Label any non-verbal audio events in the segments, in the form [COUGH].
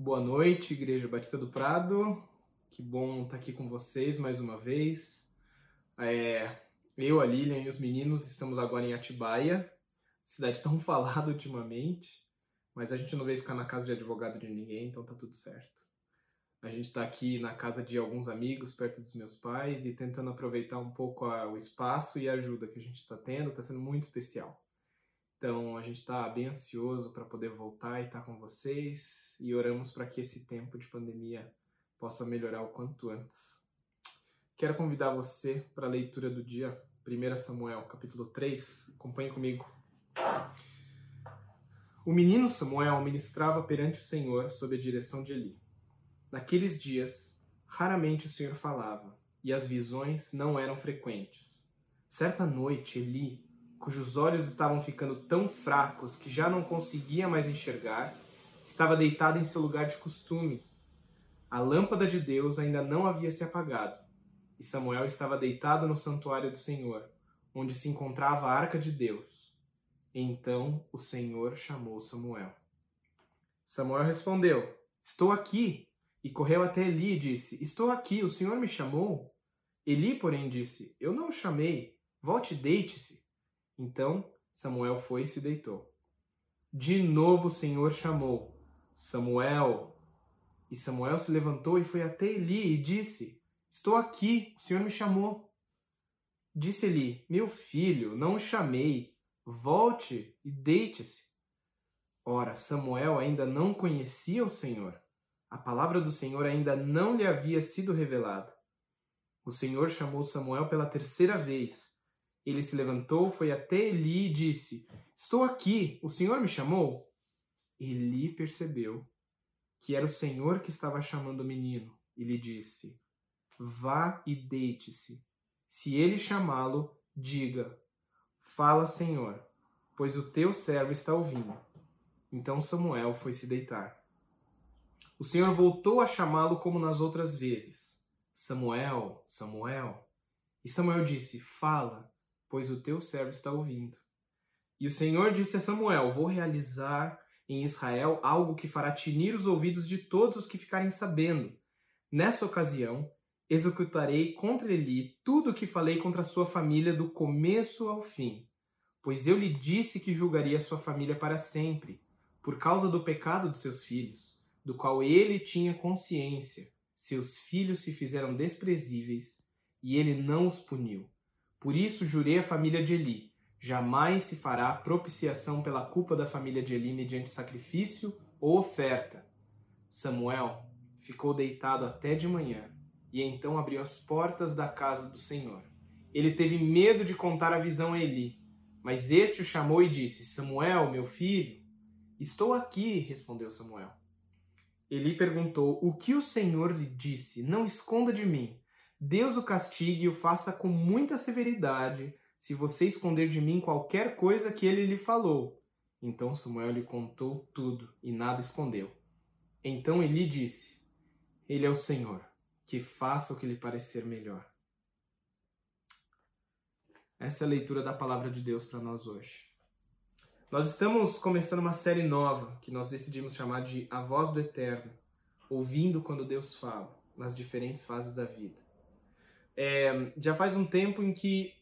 Boa noite, Igreja Batista do Prado. Que bom estar aqui com vocês mais uma vez. É, eu, a Lilian e os meninos estamos agora em Atibaia, cidade tão [LAUGHS] falada ultimamente, mas a gente não veio ficar na casa de advogado de ninguém, então tá tudo certo. A gente está aqui na casa de alguns amigos, perto dos meus pais, e tentando aproveitar um pouco a, o espaço e a ajuda que a gente está tendo, está sendo muito especial. Então a gente está bem ansioso para poder voltar e estar tá com vocês e oramos para que esse tempo de pandemia possa melhorar o quanto antes. Quero convidar você para a leitura do dia 1 Samuel, capítulo 3. Acompanhe comigo. O menino Samuel ministrava perante o Senhor sob a direção de Eli. Naqueles dias, raramente o Senhor falava, e as visões não eram frequentes. Certa noite, Eli cujos olhos estavam ficando tão fracos que já não conseguia mais enxergar, estava deitado em seu lugar de costume. A lâmpada de Deus ainda não havia se apagado, e Samuel estava deitado no santuário do Senhor, onde se encontrava a arca de Deus. Então o Senhor chamou Samuel. Samuel respondeu: Estou aqui. E correu até Eli e disse: Estou aqui, o Senhor me chamou? Eli, porém, disse: Eu não o chamei. Volte e deite-se. Então Samuel foi e se deitou. De novo o Senhor chamou: Samuel. E Samuel se levantou e foi até Eli e disse: Estou aqui, o Senhor me chamou. Disse Eli: Meu filho, não o chamei. Volte e deite-se. Ora, Samuel ainda não conhecia o Senhor. A palavra do Senhor ainda não lhe havia sido revelada. O Senhor chamou Samuel pela terceira vez ele se levantou, foi até Eli e disse: Estou aqui, o Senhor me chamou? Eli percebeu que era o Senhor que estava chamando o menino e lhe disse: Vá e deite-se. Se ele chamá-lo, diga: Fala, Senhor, pois o teu servo está ouvindo. Então Samuel foi se deitar. O Senhor voltou a chamá-lo como nas outras vezes: Samuel, Samuel. E Samuel disse: Fala, pois o teu servo está ouvindo. E o Senhor disse a Samuel: Vou realizar em Israel algo que fará tinir os ouvidos de todos os que ficarem sabendo. Nessa ocasião, executarei contra Eli tudo o que falei contra sua família do começo ao fim. Pois eu lhe disse que julgaria sua família para sempre, por causa do pecado de seus filhos, do qual ele tinha consciência. Seus filhos se fizeram desprezíveis, e ele não os puniu. Por isso jurei a família de Eli: jamais se fará propiciação pela culpa da família de Eli mediante sacrifício ou oferta. Samuel ficou deitado até de manhã e então abriu as portas da casa do Senhor. Ele teve medo de contar a visão a Eli, mas este o chamou e disse: Samuel, meu filho. Estou aqui, respondeu Samuel. Eli perguntou: O que o Senhor lhe disse? Não esconda de mim. Deus o castigue e o faça com muita severidade, se você esconder de mim qualquer coisa que ele lhe falou. Então Samuel lhe contou tudo e nada escondeu. Então Eli disse: Ele é o Senhor, que faça o que lhe parecer melhor. Essa é a leitura da palavra de Deus para nós hoje. Nós estamos começando uma série nova que nós decidimos chamar de A Voz do Eterno, ouvindo quando Deus fala, nas diferentes fases da vida. É, já faz um tempo em que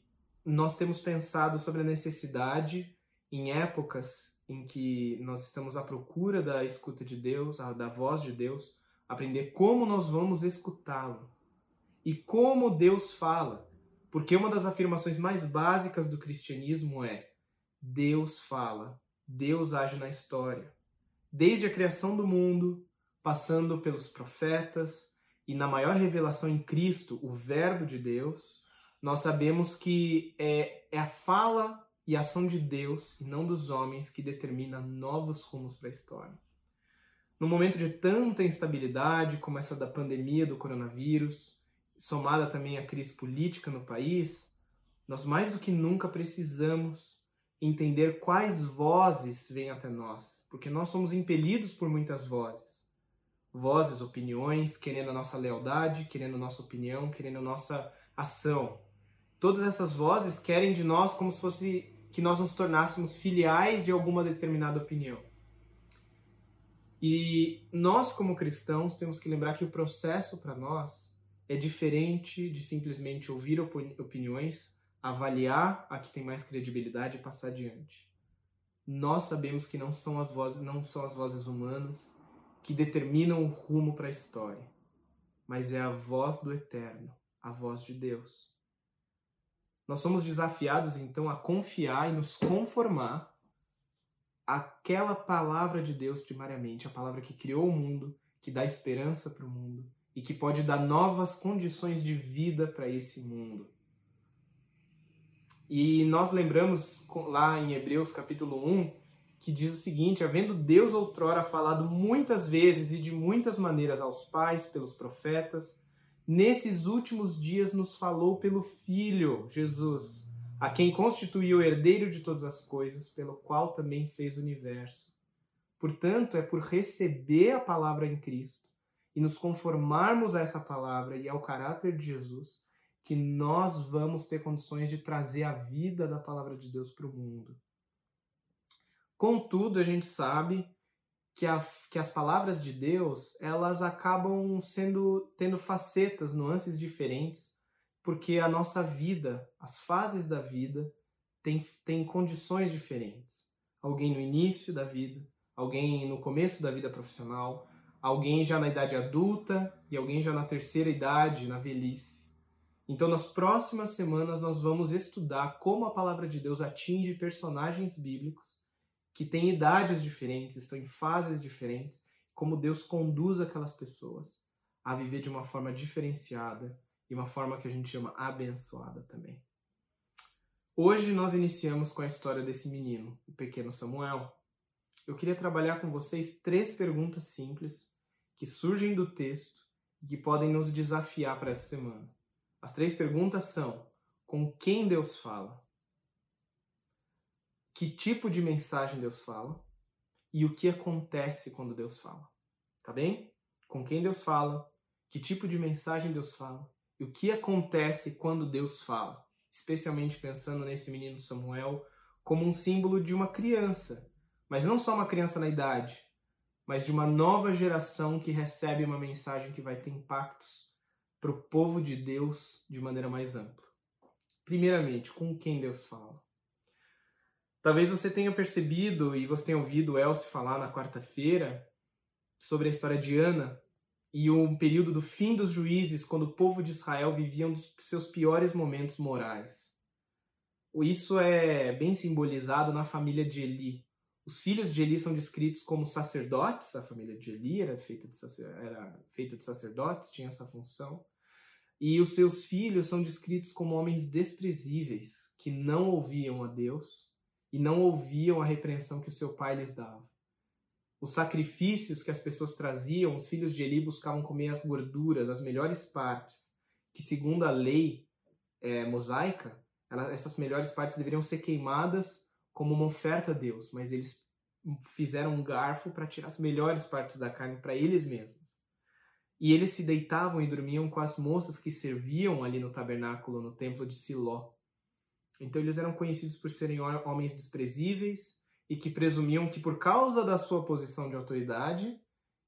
nós temos pensado sobre a necessidade, em épocas em que nós estamos à procura da escuta de Deus, da voz de Deus, aprender como nós vamos escutá-lo e como Deus fala. Porque uma das afirmações mais básicas do cristianismo é: Deus fala, Deus age na história. Desde a criação do mundo, passando pelos profetas, e na maior revelação em Cristo, o Verbo de Deus, nós sabemos que é, é a fala e a ação de Deus e não dos homens que determina novos rumos para a história. No momento de tanta instabilidade, como essa da pandemia do coronavírus, somada também à crise política no país, nós mais do que nunca precisamos entender quais vozes vêm até nós, porque nós somos impelidos por muitas vozes vozes, opiniões, querendo a nossa lealdade, querendo a nossa opinião, querendo a nossa ação. Todas essas vozes querem de nós como se fosse que nós nos tornássemos filiais de alguma determinada opinião. E nós, como cristãos, temos que lembrar que o processo para nós é diferente de simplesmente ouvir opiniões, avaliar a que tem mais credibilidade e passar adiante. Nós sabemos que não são as vozes, não são as vozes humanas que determinam o rumo para a história, mas é a voz do eterno, a voz de Deus. Nós somos desafiados então a confiar e nos conformar àquela palavra de Deus primariamente, a palavra que criou o mundo, que dá esperança para o mundo e que pode dar novas condições de vida para esse mundo. E nós lembramos lá em Hebreus capítulo 1 que diz o seguinte: havendo Deus outrora falado muitas vezes e de muitas maneiras aos pais pelos profetas, nesses últimos dias nos falou pelo Filho, Jesus, a quem constituiu o herdeiro de todas as coisas, pelo qual também fez o universo. Portanto, é por receber a palavra em Cristo e nos conformarmos a essa palavra e ao caráter de Jesus que nós vamos ter condições de trazer a vida da palavra de Deus para o mundo. Contudo, a gente sabe que, a, que as palavras de Deus elas acabam sendo tendo facetas, nuances diferentes, porque a nossa vida, as fases da vida, tem, tem condições diferentes. Alguém no início da vida, alguém no começo da vida profissional, alguém já na idade adulta e alguém já na terceira idade, na velhice. Então, nas próximas semanas, nós vamos estudar como a palavra de Deus atinge personagens bíblicos que têm idades diferentes, estão em fases diferentes, como Deus conduz aquelas pessoas a viver de uma forma diferenciada e uma forma que a gente chama abençoada também. Hoje nós iniciamos com a história desse menino, o pequeno Samuel. Eu queria trabalhar com vocês três perguntas simples que surgem do texto e que podem nos desafiar para essa semana. As três perguntas são: com quem Deus fala? Que tipo de mensagem Deus fala e o que acontece quando Deus fala. Tá bem? Com quem Deus fala, que tipo de mensagem Deus fala e o que acontece quando Deus fala. Especialmente pensando nesse menino Samuel como um símbolo de uma criança, mas não só uma criança na idade, mas de uma nova geração que recebe uma mensagem que vai ter impactos para o povo de Deus de maneira mais ampla. Primeiramente, com quem Deus fala. Talvez você tenha percebido e você tenha ouvido o Elcio falar na quarta-feira sobre a história de Ana e o período do fim dos juízes, quando o povo de Israel vivia um dos seus piores momentos morais. Isso é bem simbolizado na família de Eli. Os filhos de Eli são descritos como sacerdotes, a família de Eli era feita de, era feita de sacerdotes, tinha essa função. E os seus filhos são descritos como homens desprezíveis, que não ouviam a Deus e não ouviam a repreensão que o seu pai lhes dava. Os sacrifícios que as pessoas traziam, os filhos de Eli buscavam comer as gorduras, as melhores partes, que segundo a lei é, mosaica, ela, essas melhores partes deveriam ser queimadas como uma oferta a Deus, mas eles fizeram um garfo para tirar as melhores partes da carne para eles mesmos. E eles se deitavam e dormiam com as moças que serviam ali no tabernáculo, no templo de Siló. Então eles eram conhecidos por serem homens desprezíveis e que presumiam que por causa da sua posição de autoridade,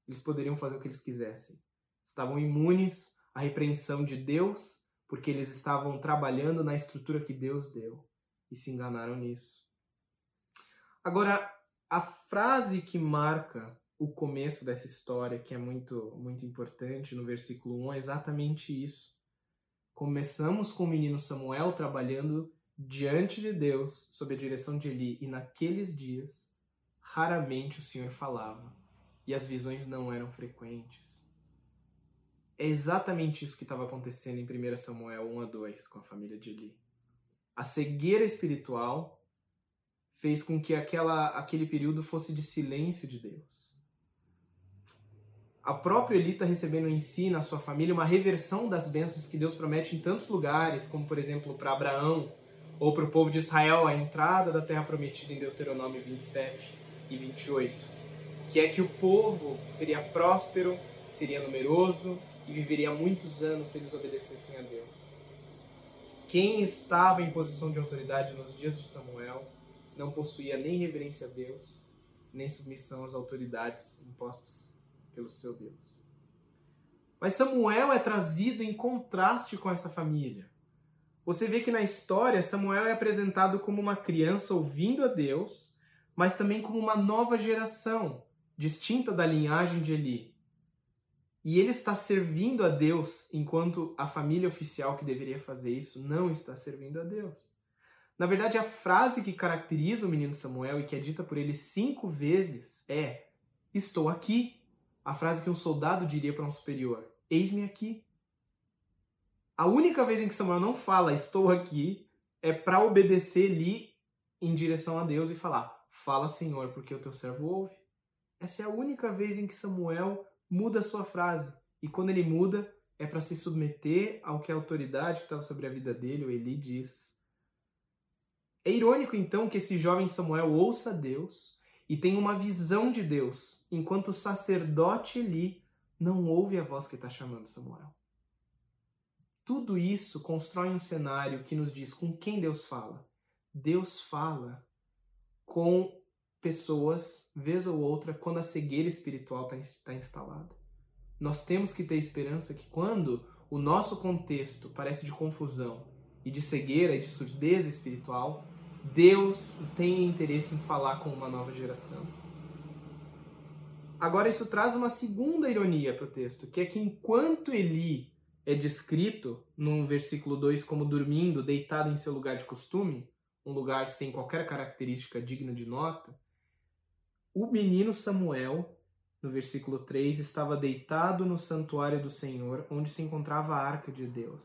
eles poderiam fazer o que eles quisessem. Estavam imunes à repreensão de Deus, porque eles estavam trabalhando na estrutura que Deus deu e se enganaram nisso. Agora, a frase que marca o começo dessa história, que é muito muito importante no versículo 1, é exatamente isso. Começamos com o menino Samuel trabalhando diante de Deus, sob a direção de Eli, e naqueles dias, raramente o Senhor falava, e as visões não eram frequentes. É exatamente isso que estava acontecendo em 1 Samuel 1 a 2 com a família de Eli. A cegueira espiritual fez com que aquela, aquele período fosse de silêncio de Deus. A própria Eli está recebendo em si, na sua família, uma reversão das bênçãos que Deus promete em tantos lugares, como por exemplo para Abraão, ou para o povo de Israel a entrada da terra prometida em Deuteronômio 27 e 28, que é que o povo seria próspero, seria numeroso e viveria muitos anos se eles obedecessem a Deus. Quem estava em posição de autoridade nos dias de Samuel não possuía nem reverência a Deus nem submissão às autoridades impostas pelo seu Deus. Mas Samuel é trazido em contraste com essa família. Você vê que na história Samuel é apresentado como uma criança ouvindo a Deus, mas também como uma nova geração, distinta da linhagem de Eli. E ele está servindo a Deus, enquanto a família oficial que deveria fazer isso não está servindo a Deus. Na verdade, a frase que caracteriza o menino Samuel e que é dita por ele cinco vezes é: Estou aqui. A frase que um soldado diria para um superior: Eis-me aqui. A única vez em que Samuel não fala estou aqui é para obedecer ali em direção a Deus e falar: Fala, Senhor, porque o teu servo ouve. Essa é a única vez em que Samuel muda a sua frase. E quando ele muda, é para se submeter ao que a autoridade que estava sobre a vida dele, o Eli, diz. É irônico, então, que esse jovem Samuel ouça Deus e tenha uma visão de Deus, enquanto o sacerdote Eli não ouve a voz que está chamando Samuel. Tudo isso constrói um cenário que nos diz com quem Deus fala. Deus fala com pessoas, vez ou outra, quando a cegueira espiritual está tá instalada. Nós temos que ter esperança que quando o nosso contexto parece de confusão e de cegueira e de surdez espiritual, Deus tem interesse em falar com uma nova geração. Agora, isso traz uma segunda ironia para o texto, que é que enquanto Eli é descrito no versículo 2 como dormindo, deitado em seu lugar de costume, um lugar sem qualquer característica digna de nota, o menino Samuel, no versículo 3, estava deitado no santuário do Senhor, onde se encontrava a arca de Deus.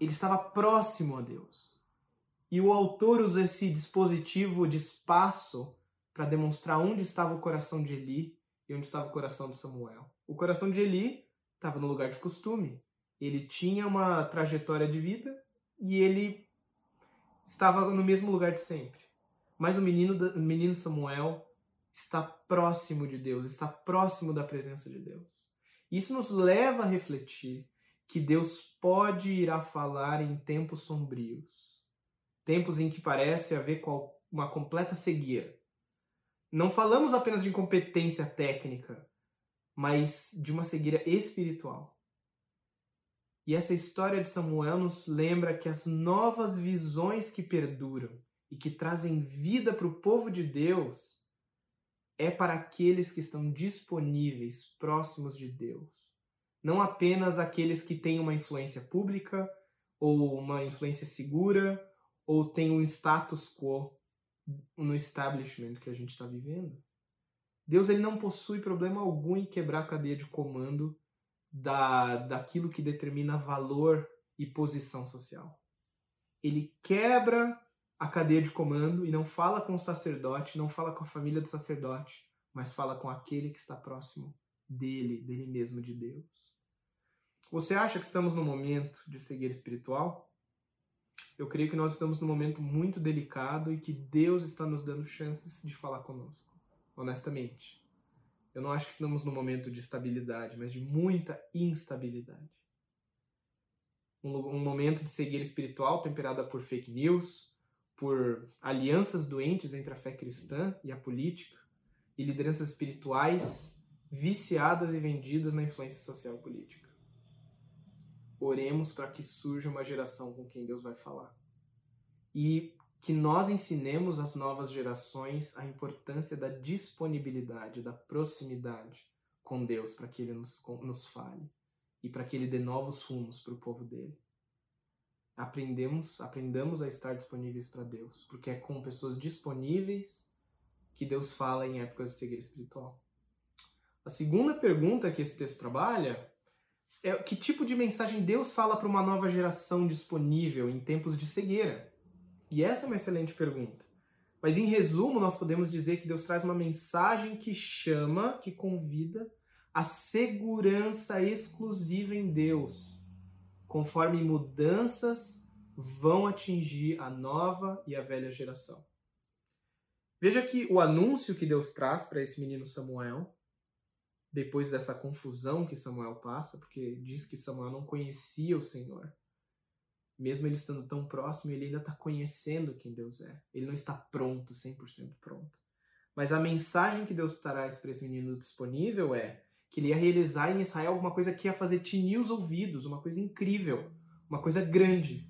Ele estava próximo a Deus. E o autor usa esse dispositivo de espaço para demonstrar onde estava o coração de Eli e onde estava o coração de Samuel. O coração de Eli estava no lugar de costume. Ele tinha uma trajetória de vida e ele estava no mesmo lugar de sempre. Mas o menino, o menino Samuel está próximo de Deus, está próximo da presença de Deus. Isso nos leva a refletir que Deus pode ir a falar em tempos sombrios, tempos em que parece haver uma completa cegueira. Não falamos apenas de incompetência técnica, mas de uma cegueira espiritual. E essa história de Samuel nos lembra que as novas visões que perduram e que trazem vida para o povo de Deus é para aqueles que estão disponíveis, próximos de Deus. Não apenas aqueles que têm uma influência pública ou uma influência segura ou têm um status quo no establishment que a gente está vivendo. Deus ele não possui problema algum em quebrar a cadeia de comando da, daquilo que determina valor e posição social. Ele quebra a cadeia de comando e não fala com o sacerdote, não fala com a família do sacerdote, mas fala com aquele que está próximo dele, dele mesmo, de Deus. Você acha que estamos no momento de cegueira espiritual? Eu creio que nós estamos num momento muito delicado e que Deus está nos dando chances de falar conosco, honestamente. Eu não acho que estamos num momento de estabilidade, mas de muita instabilidade. Um, um momento de cegueira espiritual temperada por fake news, por alianças doentes entre a fé cristã e a política, e lideranças espirituais viciadas e vendidas na influência social e política. Oremos para que surja uma geração com quem Deus vai falar. E que nós ensinemos às novas gerações a importância da disponibilidade, da proximidade com Deus, para que Ele nos, nos fale e para que Ele dê novos rumos para o povo dele. Aprendemos, aprendamos a estar disponíveis para Deus, porque é com pessoas disponíveis que Deus fala em épocas de cegueira espiritual. A segunda pergunta que esse texto trabalha é que tipo de mensagem Deus fala para uma nova geração disponível em tempos de cegueira? E essa é uma excelente pergunta. Mas em resumo, nós podemos dizer que Deus traz uma mensagem que chama, que convida a segurança exclusiva em Deus, conforme mudanças vão atingir a nova e a velha geração. Veja que o anúncio que Deus traz para esse menino Samuel, depois dessa confusão que Samuel passa, porque diz que Samuel não conhecia o Senhor mesmo ele estando tão próximo, ele ainda está conhecendo quem Deus é. Ele não está pronto, 100% pronto. Mas a mensagem que Deus traz para esse menino disponível é que ele ia realizar em Israel alguma coisa que ia fazer tinir os ouvidos, uma coisa incrível, uma coisa grande.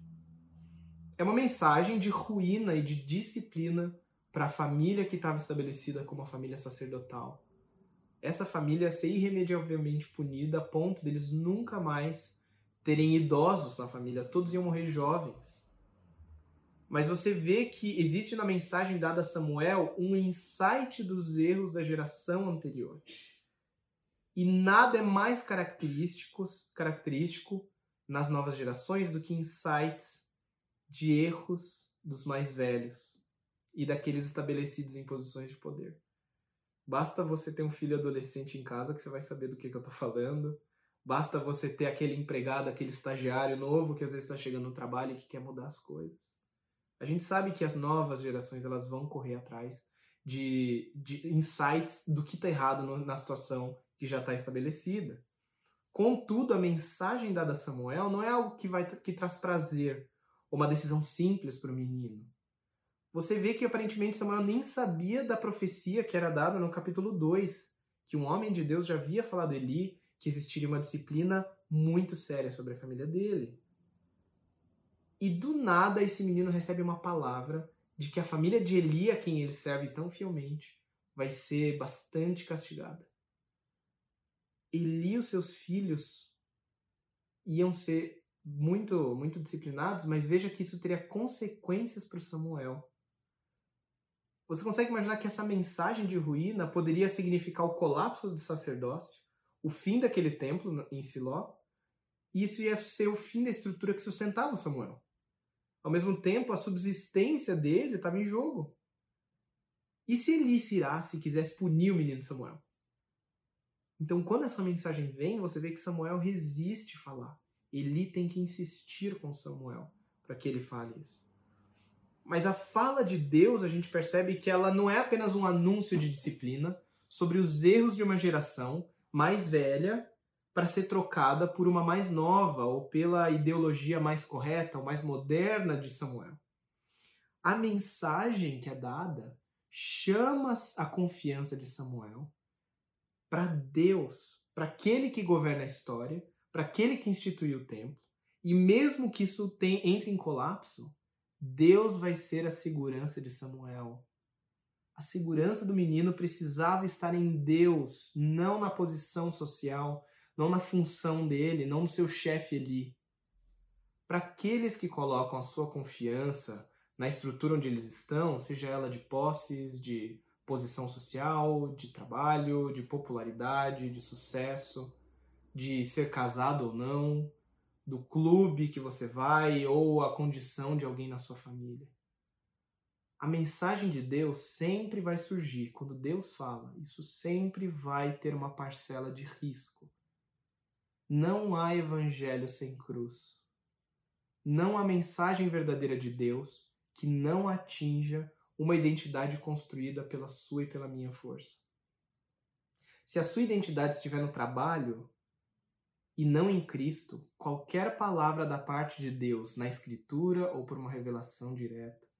É uma mensagem de ruína e de disciplina para a família que estava estabelecida como a família sacerdotal. Essa família ia ser irremediavelmente punida a ponto deles nunca mais terem idosos na família, todos iam morrer jovens. Mas você vê que existe na mensagem dada a Samuel um insight dos erros da geração anterior. E nada é mais característico, característico nas novas gerações do que insights de erros dos mais velhos e daqueles estabelecidos em posições de poder. Basta você ter um filho adolescente em casa que você vai saber do que, que eu estou falando. Basta você ter aquele empregado, aquele estagiário novo que às vezes está chegando no trabalho e que quer mudar as coisas. A gente sabe que as novas gerações elas vão correr atrás de, de insights do que está errado no, na situação que já está estabelecida. Contudo, a mensagem dada a Samuel não é algo que, vai, que traz prazer ou uma decisão simples para o menino. Você vê que aparentemente Samuel nem sabia da profecia que era dada no capítulo 2, que um homem de Deus já havia falado a Eli que existiria uma disciplina muito séria sobre a família dele. E do nada esse menino recebe uma palavra de que a família de Eli, a quem ele serve tão fielmente, vai ser bastante castigada. Eli e os seus filhos iam ser muito, muito disciplinados, mas veja que isso teria consequências para Samuel. Você consegue imaginar que essa mensagem de ruína poderia significar o colapso do sacerdócio, o fim daquele templo em Siló, e isso ia ser o fim da estrutura que sustentava Samuel. Ao mesmo tempo, a subsistência dele estava em jogo. E se Eli se irasse e quisesse punir o menino Samuel? Então, quando essa mensagem vem, você vê que Samuel resiste falar. Eli tem que insistir com Samuel para que ele fale isso. Mas a fala de Deus, a gente percebe que ela não é apenas um anúncio de disciplina sobre os erros de uma geração mais velha para ser trocada por uma mais nova ou pela ideologia mais correta ou mais moderna de Samuel. A mensagem que é dada chama a confiança de Samuel para Deus, para aquele que governa a história, para aquele que instituiu o templo. E mesmo que isso tem, entre em colapso, Deus vai ser a segurança de Samuel. A segurança do menino precisava estar em Deus, não na posição social, não na função dele, não no seu chefe ali. Para aqueles que colocam a sua confiança na estrutura onde eles estão, seja ela de posses, de posição social, de trabalho, de popularidade, de sucesso, de ser casado ou não, do clube que você vai ou a condição de alguém na sua família. A mensagem de Deus sempre vai surgir. Quando Deus fala, isso sempre vai ter uma parcela de risco. Não há evangelho sem cruz. Não há mensagem verdadeira de Deus que não atinja uma identidade construída pela sua e pela minha força. Se a sua identidade estiver no trabalho e não em Cristo, qualquer palavra da parte de Deus na Escritura ou por uma revelação direta,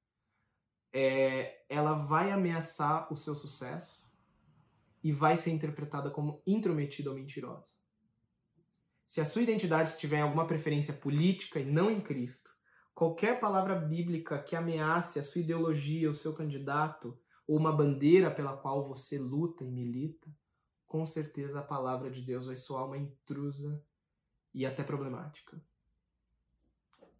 é, ela vai ameaçar o seu sucesso e vai ser interpretada como intrometida ou mentirosa. Se a sua identidade estiver em alguma preferência política e não em Cristo, Qualquer palavra bíblica que ameace a sua ideologia, o seu candidato, ou uma bandeira pela qual você luta e milita, com certeza a palavra de Deus vai soar uma intrusa e até problemática.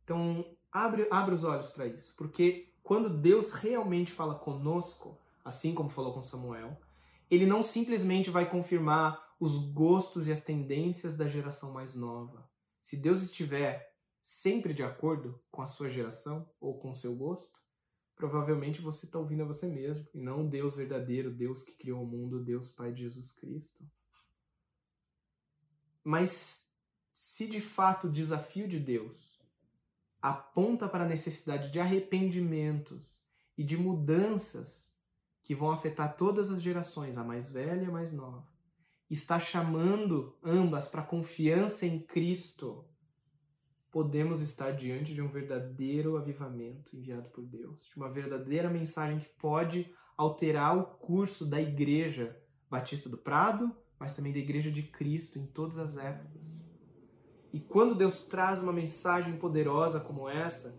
Então, abre, abre os olhos para isso, porque quando Deus realmente fala conosco, assim como falou com Samuel, ele não simplesmente vai confirmar os gostos e as tendências da geração mais nova. Se Deus estiver sempre de acordo com a sua geração ou com o seu gosto, provavelmente você está ouvindo a você mesmo e não o Deus verdadeiro, Deus que criou o mundo, Deus Pai de Jesus Cristo. Mas se de fato o desafio de Deus aponta para a necessidade de arrependimentos e de mudanças que vão afetar todas as gerações, a mais velha e a mais nova, está chamando ambas para confiança em Cristo podemos estar diante de um verdadeiro avivamento enviado por Deus, de uma verdadeira mensagem que pode alterar o curso da igreja Batista do Prado, mas também da igreja de Cristo em todas as épocas. E quando Deus traz uma mensagem poderosa como essa,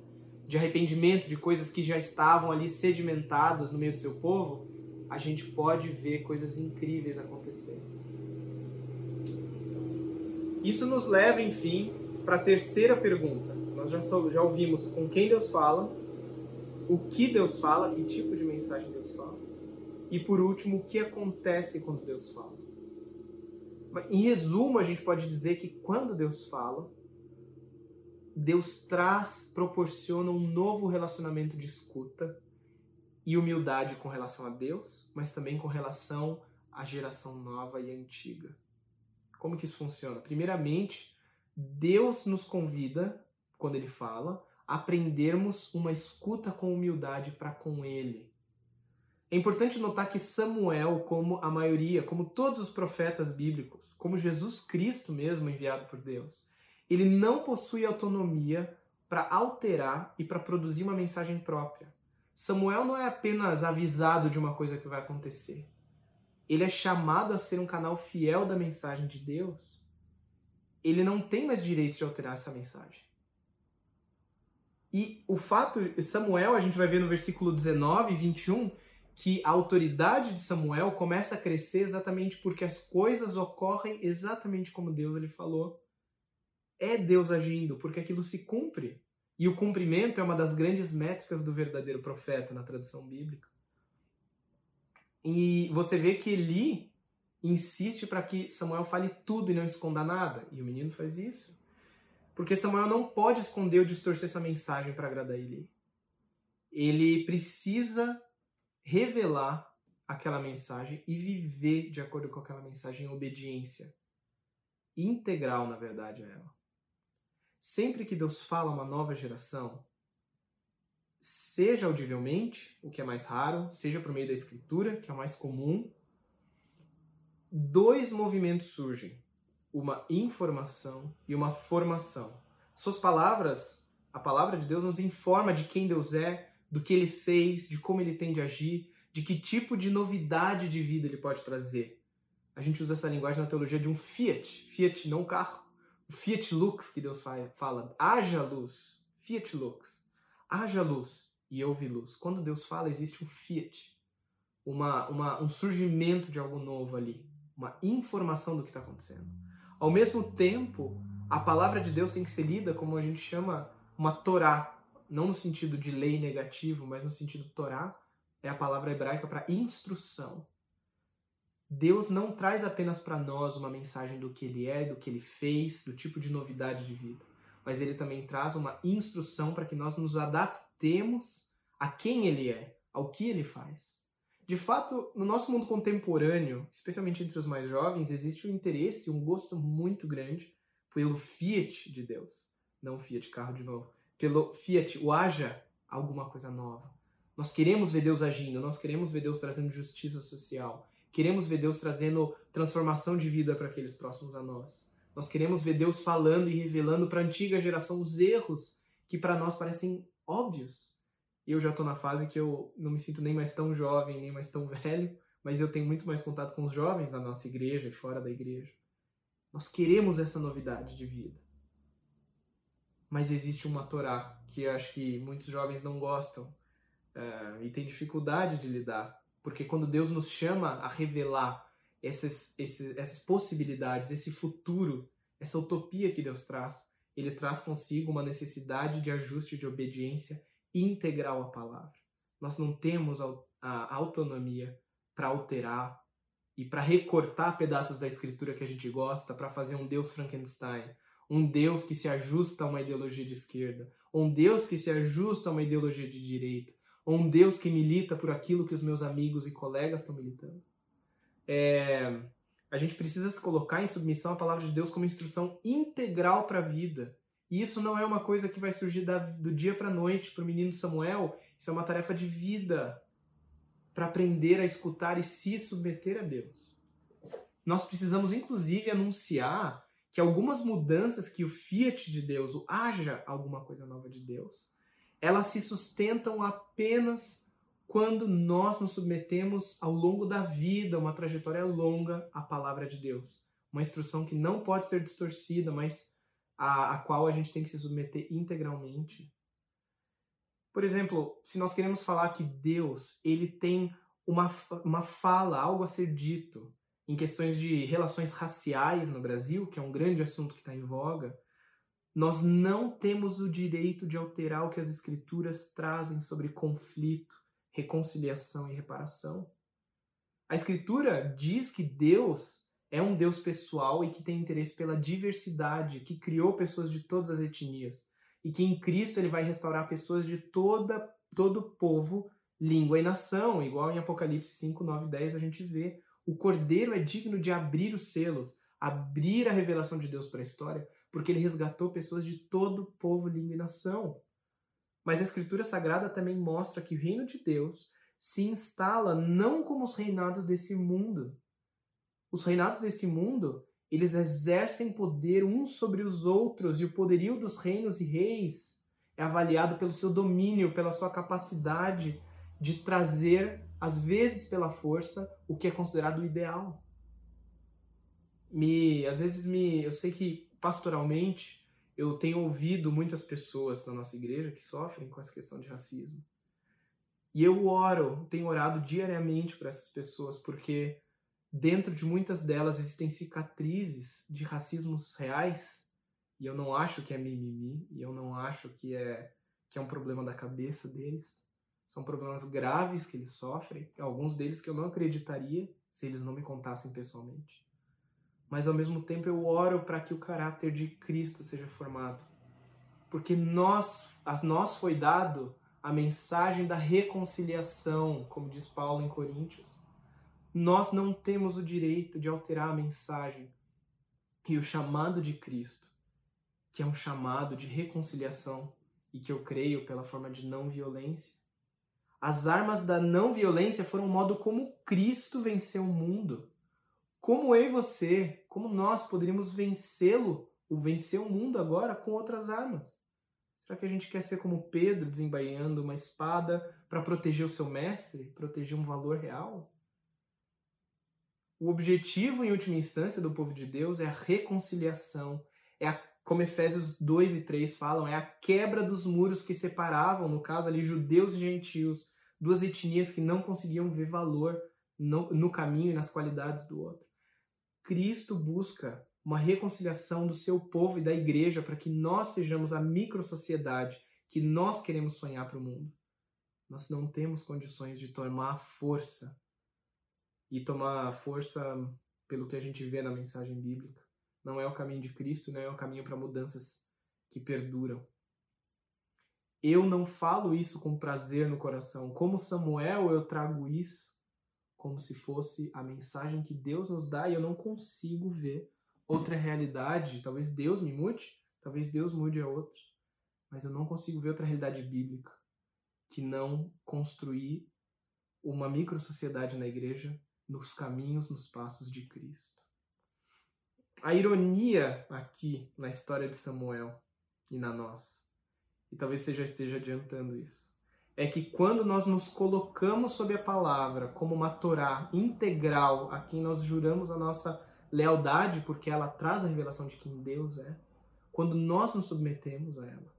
de arrependimento de coisas que já estavam ali sedimentadas no meio do seu povo, a gente pode ver coisas incríveis acontecer. Isso nos leva, enfim, para a terceira pergunta. Nós já, já ouvimos com quem Deus fala, o que Deus fala, que tipo de mensagem Deus fala. E por último, o que acontece quando Deus fala. Em resumo, a gente pode dizer que quando Deus fala, Deus traz, proporciona um novo relacionamento de escuta e humildade com relação a Deus, mas também com relação à geração nova e antiga. Como que isso funciona? Primeiramente, Deus nos convida, quando ele fala, a aprendermos uma escuta com humildade para com ele. É importante notar que Samuel, como a maioria, como todos os profetas bíblicos, como Jesus Cristo mesmo enviado por Deus, ele não possui autonomia para alterar e para produzir uma mensagem própria. Samuel não é apenas avisado de uma coisa que vai acontecer. Ele é chamado a ser um canal fiel da mensagem de Deus. Ele não tem mais direito de alterar essa mensagem. E o fato, Samuel, a gente vai ver no versículo 19 e 21, que a autoridade de Samuel começa a crescer exatamente porque as coisas ocorrem exatamente como Deus lhe falou é Deus agindo, porque aquilo se cumpre. E o cumprimento é uma das grandes métricas do verdadeiro profeta na tradição bíblica. E você vê que Eli insiste para que Samuel fale tudo e não esconda nada. E o menino faz isso. Porque Samuel não pode esconder ou distorcer essa mensagem para agradar Eli. Ele precisa revelar aquela mensagem e viver de acordo com aquela mensagem em obediência integral, na verdade, a ela. Sempre que Deus fala uma nova geração, seja audivelmente, o que é mais raro, seja por meio da escritura, que é o mais comum, dois movimentos surgem: uma informação e uma formação. Suas palavras, a palavra de Deus nos informa de quem Deus é, do que ele fez, de como ele tem de agir, de que tipo de novidade de vida ele pode trazer. A gente usa essa linguagem na teologia de um fiat, fiat não carro, o Fiat Lux que Deus fala, haja luz, Fiat Lux, haja luz e houve luz. Quando Deus fala, existe um Fiat, uma, uma, um surgimento de algo novo ali, uma informação do que está acontecendo. Ao mesmo tempo, a palavra de Deus tem que ser lida como a gente chama uma Torá, não no sentido de lei negativo, mas no sentido Torá, é a palavra hebraica para instrução. Deus não traz apenas para nós uma mensagem do que ele é, do que ele fez, do tipo de novidade de vida, mas ele também traz uma instrução para que nós nos adaptemos a quem ele é, ao que ele faz. De fato, no nosso mundo contemporâneo, especialmente entre os mais jovens, existe um interesse, um gosto muito grande pelo Fiat de Deus. Não Fiat carro de novo. Pelo Fiat, o haja alguma coisa nova. Nós queremos ver Deus agindo, nós queremos ver Deus trazendo justiça social. Queremos ver Deus trazendo transformação de vida para aqueles próximos a nós. Nós queremos ver Deus falando e revelando para a antiga geração os erros que para nós parecem óbvios. Eu já estou na fase que eu não me sinto nem mais tão jovem, nem mais tão velho, mas eu tenho muito mais contato com os jovens da nossa igreja e fora da igreja. Nós queremos essa novidade de vida. Mas existe uma Torá que eu acho que muitos jovens não gostam uh, e têm dificuldade de lidar porque quando Deus nos chama a revelar essas, esses, essas possibilidades, esse futuro, essa utopia que Deus traz, ele traz consigo uma necessidade de ajuste de obediência integral à palavra. Nós não temos a autonomia para alterar e para recortar pedaços da escritura que a gente gosta para fazer um Deus Frankenstein, um Deus que se ajusta a uma ideologia de esquerda, um Deus que se ajusta a uma ideologia de direita, um Deus que milita por aquilo que os meus amigos e colegas estão militando. É, a gente precisa se colocar em submissão à palavra de Deus como instrução integral para a vida. E isso não é uma coisa que vai surgir da, do dia para a noite para o menino Samuel. Isso é uma tarefa de vida para aprender a escutar e se submeter a Deus. Nós precisamos, inclusive, anunciar que algumas mudanças que o fiat de Deus, o haja alguma coisa nova de Deus, elas se sustentam apenas quando nós nos submetemos ao longo da vida, uma trajetória longa, à palavra de Deus. Uma instrução que não pode ser distorcida, mas a, a qual a gente tem que se submeter integralmente. Por exemplo, se nós queremos falar que Deus ele tem uma, uma fala, algo a ser dito em questões de relações raciais no Brasil, que é um grande assunto que está em voga, nós não temos o direito de alterar o que as escrituras trazem sobre conflito, reconciliação e reparação. A escritura diz que Deus é um Deus pessoal e que tem interesse pela diversidade, que criou pessoas de todas as etnias e que em Cristo ele vai restaurar pessoas de toda todo povo, língua e nação, igual em Apocalipse 5, 9, 10 a gente vê. O Cordeiro é digno de abrir os selos, abrir a revelação de Deus para a história, porque ele resgatou pessoas de todo povo, língua e nação. Mas a Escritura Sagrada também mostra que o reino de Deus se instala não como os reinados desse mundo. Os reinados desse mundo, eles exercem poder uns sobre os outros e o poderio dos reinos e reis é avaliado pelo seu domínio, pela sua capacidade de trazer, às vezes pela força, o que é considerado o ideal. Me, às vezes me, eu sei que pastoralmente eu tenho ouvido muitas pessoas na nossa igreja que sofrem com essa questão de racismo. E eu oro, tenho orado diariamente por essas pessoas, porque dentro de muitas delas existem cicatrizes de racismos reais, e eu não acho que é mimimi, e eu não acho que é que é um problema da cabeça deles. São problemas graves que eles sofrem, alguns deles que eu não acreditaria se eles não me contassem pessoalmente mas ao mesmo tempo eu oro para que o caráter de Cristo seja formado. Porque nós, a nós foi dado a mensagem da reconciliação, como diz Paulo em Coríntios. Nós não temos o direito de alterar a mensagem e o chamado de Cristo, que é um chamado de reconciliação e que eu creio pela forma de não violência. As armas da não violência foram o modo como Cristo venceu o mundo. Como eu e você, como nós poderíamos vencê-lo, ou vencer o mundo agora com outras armas? Será que a gente quer ser como Pedro, desembainhando uma espada para proteger o seu mestre, proteger um valor real? O objetivo, em última instância, do povo de Deus é a reconciliação, é a, como Efésios 2 e 3 falam, é a quebra dos muros que separavam, no caso ali, judeus e gentios, duas etnias que não conseguiam ver valor no, no caminho e nas qualidades do outro. Cristo busca uma reconciliação do seu povo e da igreja para que nós sejamos a microsociedade que nós queremos sonhar para o mundo. Nós não temos condições de tomar força e tomar força pelo que a gente vê na mensagem bíblica. Não é o caminho de Cristo, não é o caminho para mudanças que perduram. Eu não falo isso com prazer no coração. Como Samuel, eu trago isso como se fosse a mensagem que Deus nos dá e eu não consigo ver outra realidade. Talvez Deus me mude, talvez Deus mude a outros, mas eu não consigo ver outra realidade bíblica que não construir uma micro-sociedade na igreja nos caminhos, nos passos de Cristo. A ironia aqui na história de Samuel e na nossa, e talvez você já esteja adiantando isso, é que quando nós nos colocamos sob a palavra como uma Torá integral, a quem nós juramos a nossa lealdade, porque ela traz a revelação de quem Deus é, quando nós nos submetemos a ela,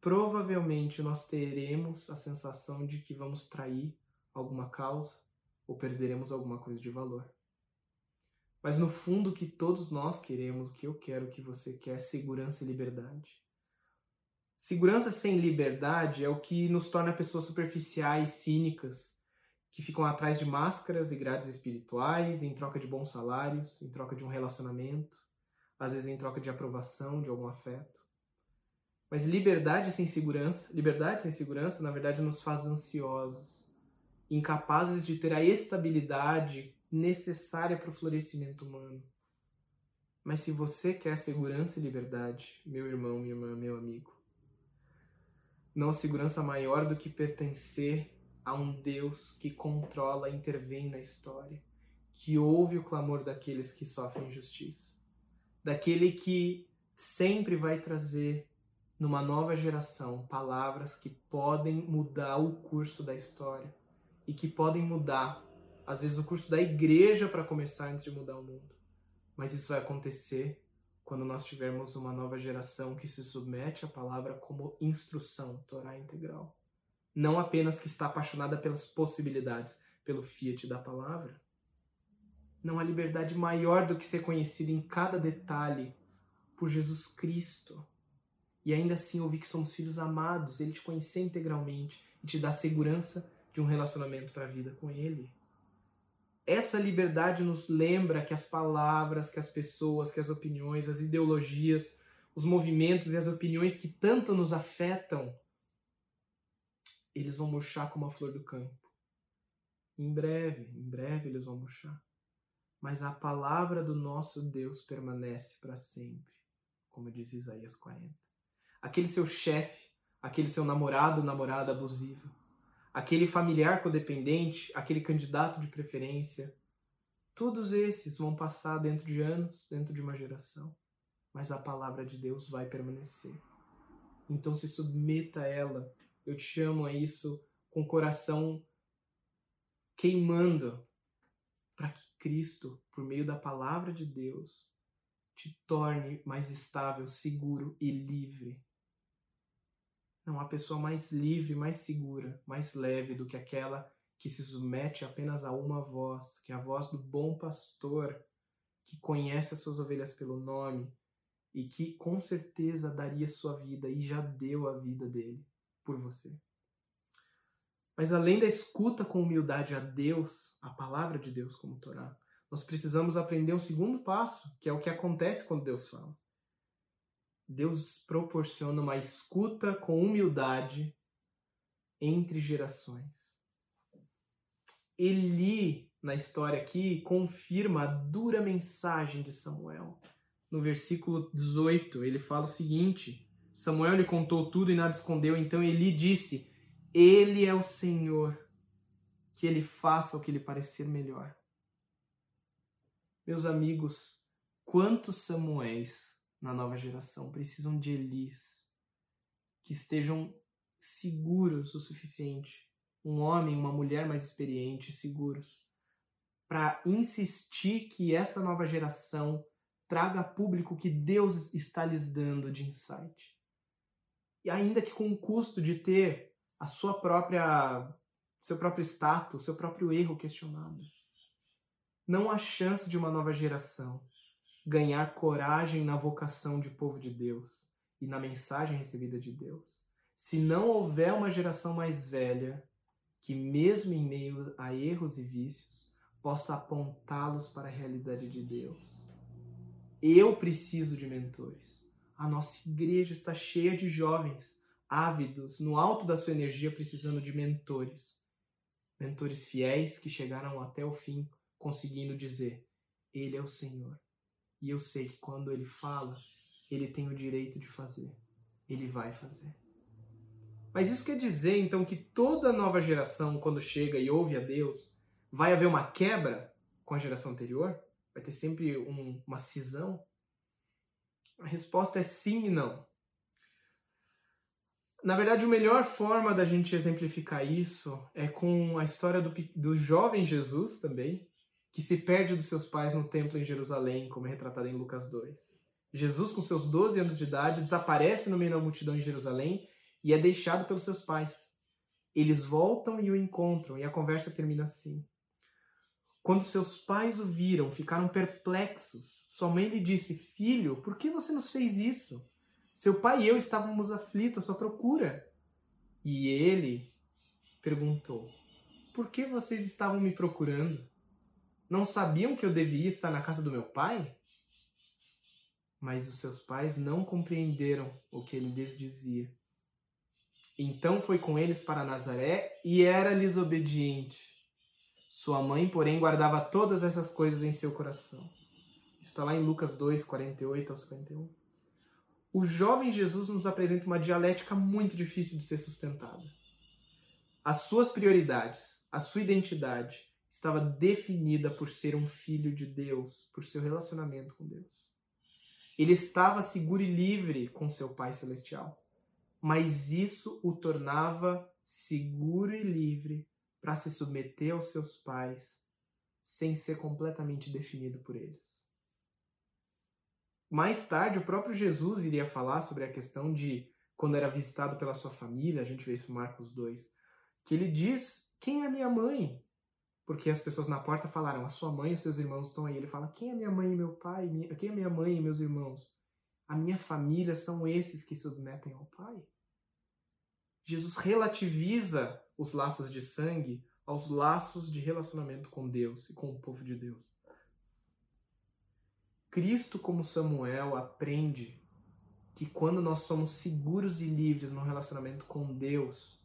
provavelmente nós teremos a sensação de que vamos trair alguma causa ou perderemos alguma coisa de valor. Mas no fundo, o que todos nós queremos, o que eu quero, o que você quer, é segurança e liberdade. Segurança sem liberdade é o que nos torna pessoas superficiais, cínicas, que ficam atrás de máscaras e grades espirituais em troca de bons salários, em troca de um relacionamento, às vezes em troca de aprovação, de algum afeto. Mas liberdade sem segurança, liberdade sem segurança, na verdade, nos faz ansiosos, incapazes de ter a estabilidade necessária para o florescimento humano. Mas se você quer segurança e liberdade, meu irmão, minha irmã, meu amigo, não há segurança maior do que pertencer a um Deus que controla intervém na história, que ouve o clamor daqueles que sofrem injustiça, daquele que sempre vai trazer numa nova geração palavras que podem mudar o curso da história e que podem mudar, às vezes, o curso da igreja para começar antes de mudar o mundo. Mas isso vai acontecer quando nós tivermos uma nova geração que se submete à palavra como instrução, Torá integral. Não apenas que está apaixonada pelas possibilidades, pelo fiat da palavra. Não há liberdade maior do que ser conhecida em cada detalhe por Jesus Cristo. E ainda assim ouvir que somos filhos amados, Ele te conhecer integralmente e te dar segurança de um relacionamento para a vida com Ele. Essa liberdade nos lembra que as palavras, que as pessoas, que as opiniões, as ideologias, os movimentos e as opiniões que tanto nos afetam, eles vão murchar como a flor do campo. Em breve, em breve eles vão murchar. Mas a palavra do nosso Deus permanece para sempre, como diz Isaías 40. Aquele seu chefe, aquele seu namorado, namorada abusiva, aquele familiar codependente, aquele candidato de preferência. Todos esses vão passar dentro de anos, dentro de uma geração, mas a palavra de Deus vai permanecer. Então se submeta a ela. Eu te chamo a isso com o coração queimando para que Cristo, por meio da palavra de Deus, te torne mais estável, seguro e livre não há pessoa mais livre, mais segura, mais leve do que aquela que se submete apenas a uma voz, que é a voz do bom pastor, que conhece as suas ovelhas pelo nome e que com certeza daria sua vida e já deu a vida dele por você. Mas além da escuta com humildade a Deus, a palavra de Deus como Torá, nós precisamos aprender um segundo passo, que é o que acontece quando Deus fala. Deus proporciona uma escuta com humildade entre gerações. Eli, na história aqui, confirma a dura mensagem de Samuel. No versículo 18, ele fala o seguinte: Samuel lhe contou tudo e nada escondeu, então Eli disse: Ele é o Senhor, que ele faça o que lhe parecer melhor. Meus amigos, quantos Samuéis na nova geração, precisam de Elis que estejam seguros o suficiente, um homem, uma mulher mais experiente, seguros, para insistir que essa nova geração traga público que Deus está lhes dando de insight. E ainda que com o custo de ter a sua própria seu próprio status, seu próprio erro questionado. Não há chance de uma nova geração ganhar coragem na vocação de povo de Deus e na mensagem recebida de Deus. Se não houver uma geração mais velha que, mesmo em meio a erros e vícios, possa apontá-los para a realidade de Deus. Eu preciso de mentores. A nossa igreja está cheia de jovens ávidos, no alto da sua energia, precisando de mentores. Mentores fiéis que chegaram até o fim, conseguindo dizer: Ele é o Senhor. E eu sei que quando ele fala, ele tem o direito de fazer. Ele vai fazer. Mas isso quer dizer então que toda nova geração, quando chega e ouve a Deus, vai haver uma quebra com a geração anterior? Vai ter sempre um, uma cisão? A resposta é sim e não. Na verdade, a melhor forma da gente exemplificar isso é com a história do, do jovem Jesus também, que se perde dos seus pais no templo em Jerusalém, como é retratado em Lucas 2. Jesus, com seus 12 anos de idade, desaparece no meio da multidão em Jerusalém e é deixado pelos seus pais. Eles voltam e o encontram, e a conversa termina assim. Quando seus pais o viram, ficaram perplexos. Sua mãe lhe disse: Filho, por que você nos fez isso? Seu pai e eu estávamos aflitos à sua procura. E ele perguntou: Por que vocês estavam me procurando? Não sabiam que eu devia estar na casa do meu pai? Mas os seus pais não compreenderam o que ele lhes dizia. Então foi com eles para Nazaré e era-lhes obediente. Sua mãe, porém, guardava todas essas coisas em seu coração. Isso está lá em Lucas 2, 48 ao 51. O jovem Jesus nos apresenta uma dialética muito difícil de ser sustentada. As suas prioridades, a sua identidade estava definida por ser um filho de Deus, por seu relacionamento com Deus. Ele estava seguro e livre com seu Pai Celestial. mas isso o tornava seguro e livre para se submeter aos seus pais sem ser completamente definido por eles. Mais tarde, o próprio Jesus iria falar sobre a questão de quando era visitado pela sua família, a gente vê isso em Marcos 2, que ele diz: Quem é minha mãe? Porque as pessoas na porta falaram: A sua mãe e seus irmãos estão aí. Ele fala: Quem é minha mãe e meu pai? Quem é minha mãe e meus irmãos? A minha família são esses que submetem ao Pai. Jesus relativiza os laços de sangue aos laços de relacionamento com Deus e com o povo de Deus. Cristo, como Samuel, aprende que quando nós somos seguros e livres no relacionamento com Deus,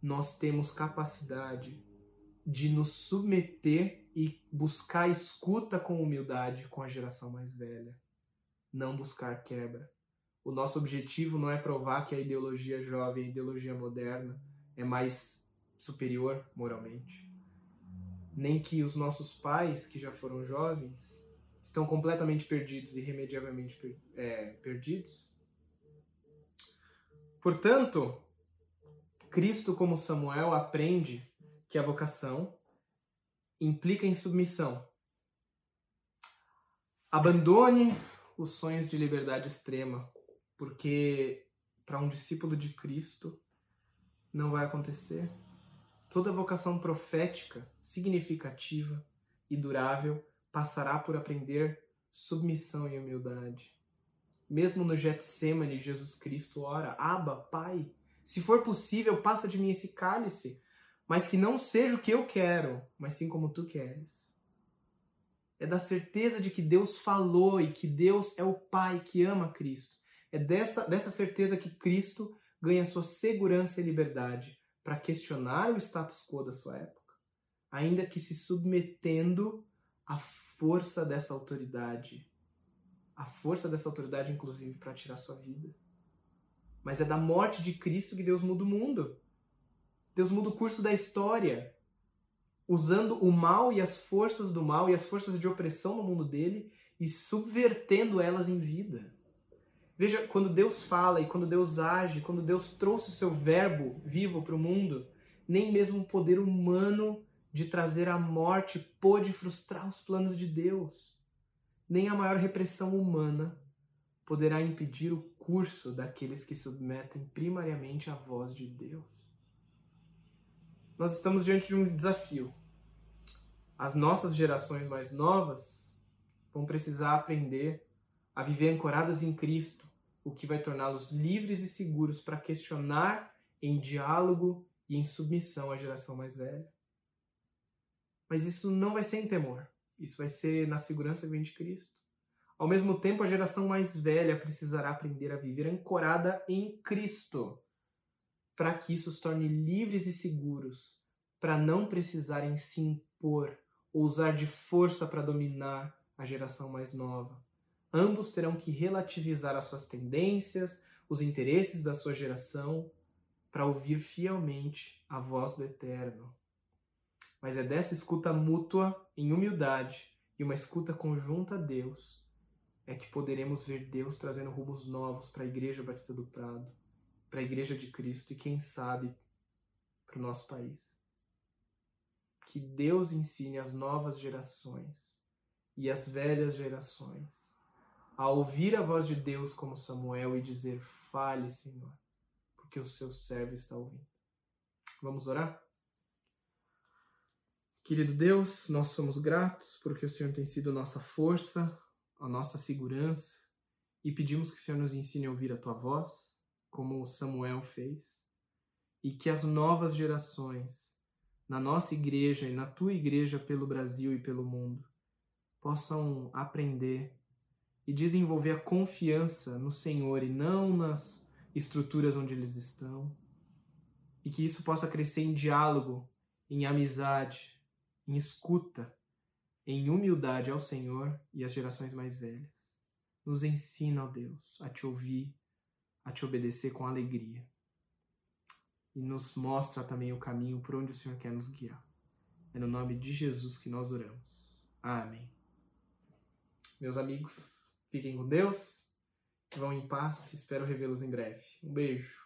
nós temos capacidade de nos submeter e buscar escuta com humildade com a geração mais velha, não buscar quebra. O nosso objetivo não é provar que a ideologia jovem, a ideologia moderna é mais superior moralmente. Nem que os nossos pais, que já foram jovens, estão completamente perdidos, irremediavelmente per é, perdidos. Portanto, Cristo, como Samuel, aprende que a vocação implica em submissão. Abandone os sonhos de liberdade extrema, porque para um discípulo de Cristo não vai acontecer. Toda vocação profética, significativa e durável passará por aprender submissão e humildade. Mesmo no Getsemane, Jesus Cristo ora: Abba, Pai, se for possível, passa de mim esse cálice, mas que não seja o que eu quero, mas sim como tu queres. É da certeza de que Deus falou e que Deus é o Pai que ama Cristo. É dessa, dessa certeza que Cristo ganha sua segurança e liberdade para questionar o status quo da sua época, ainda que se submetendo à força dessa autoridade, a força dessa autoridade, inclusive, para tirar sua vida. Mas é da morte de Cristo que Deus muda o mundo. Deus muda o curso da história, usando o mal e as forças do mal e as forças de opressão no mundo dele e subvertendo elas em vida. Veja, quando Deus fala e quando Deus age, quando Deus trouxe o seu verbo vivo para o mundo, nem mesmo o poder humano de trazer a morte pôde frustrar os planos de Deus. Nem a maior repressão humana poderá impedir o curso daqueles que submetem primariamente à voz de Deus. Nós estamos diante de um desafio. As nossas gerações mais novas vão precisar aprender a viver ancoradas em Cristo, o que vai torná-los livres e seguros para questionar em diálogo e em submissão à geração mais velha. Mas isso não vai ser em temor, isso vai ser na segurança que vem de Cristo. Ao mesmo tempo, a geração mais velha precisará aprender a viver ancorada em Cristo, para que isso os torne livres e seguros, para não precisarem se impor ou usar de força para dominar a geração mais nova ambos terão que relativizar as suas tendências, os interesses da sua geração, para ouvir fielmente a voz do Eterno. Mas é dessa escuta mútua, em humildade, e uma escuta conjunta a Deus, é que poderemos ver Deus trazendo rumos novos para a Igreja Batista do Prado, para a Igreja de Cristo e, quem sabe, para o nosso país. Que Deus ensine as novas gerações e as velhas gerações a ouvir a voz de Deus como Samuel e dizer: Fale, Senhor, porque o seu servo está ouvindo. Vamos orar? Querido Deus, nós somos gratos porque o Senhor tem sido nossa força, a nossa segurança, e pedimos que o Senhor nos ensine a ouvir a tua voz, como Samuel fez, e que as novas gerações, na nossa igreja e na tua igreja pelo Brasil e pelo mundo, possam aprender e desenvolver a confiança no Senhor e não nas estruturas onde eles estão. E que isso possa crescer em diálogo, em amizade, em escuta, em humildade ao Senhor e às gerações mais velhas. Nos ensina, ó Deus, a te ouvir, a te obedecer com alegria. E nos mostra também o caminho por onde o Senhor quer nos guiar. É no nome de Jesus que nós oramos. Amém. Meus amigos, Fiquem com Deus, vão em paz, espero revê-los em breve. Um beijo.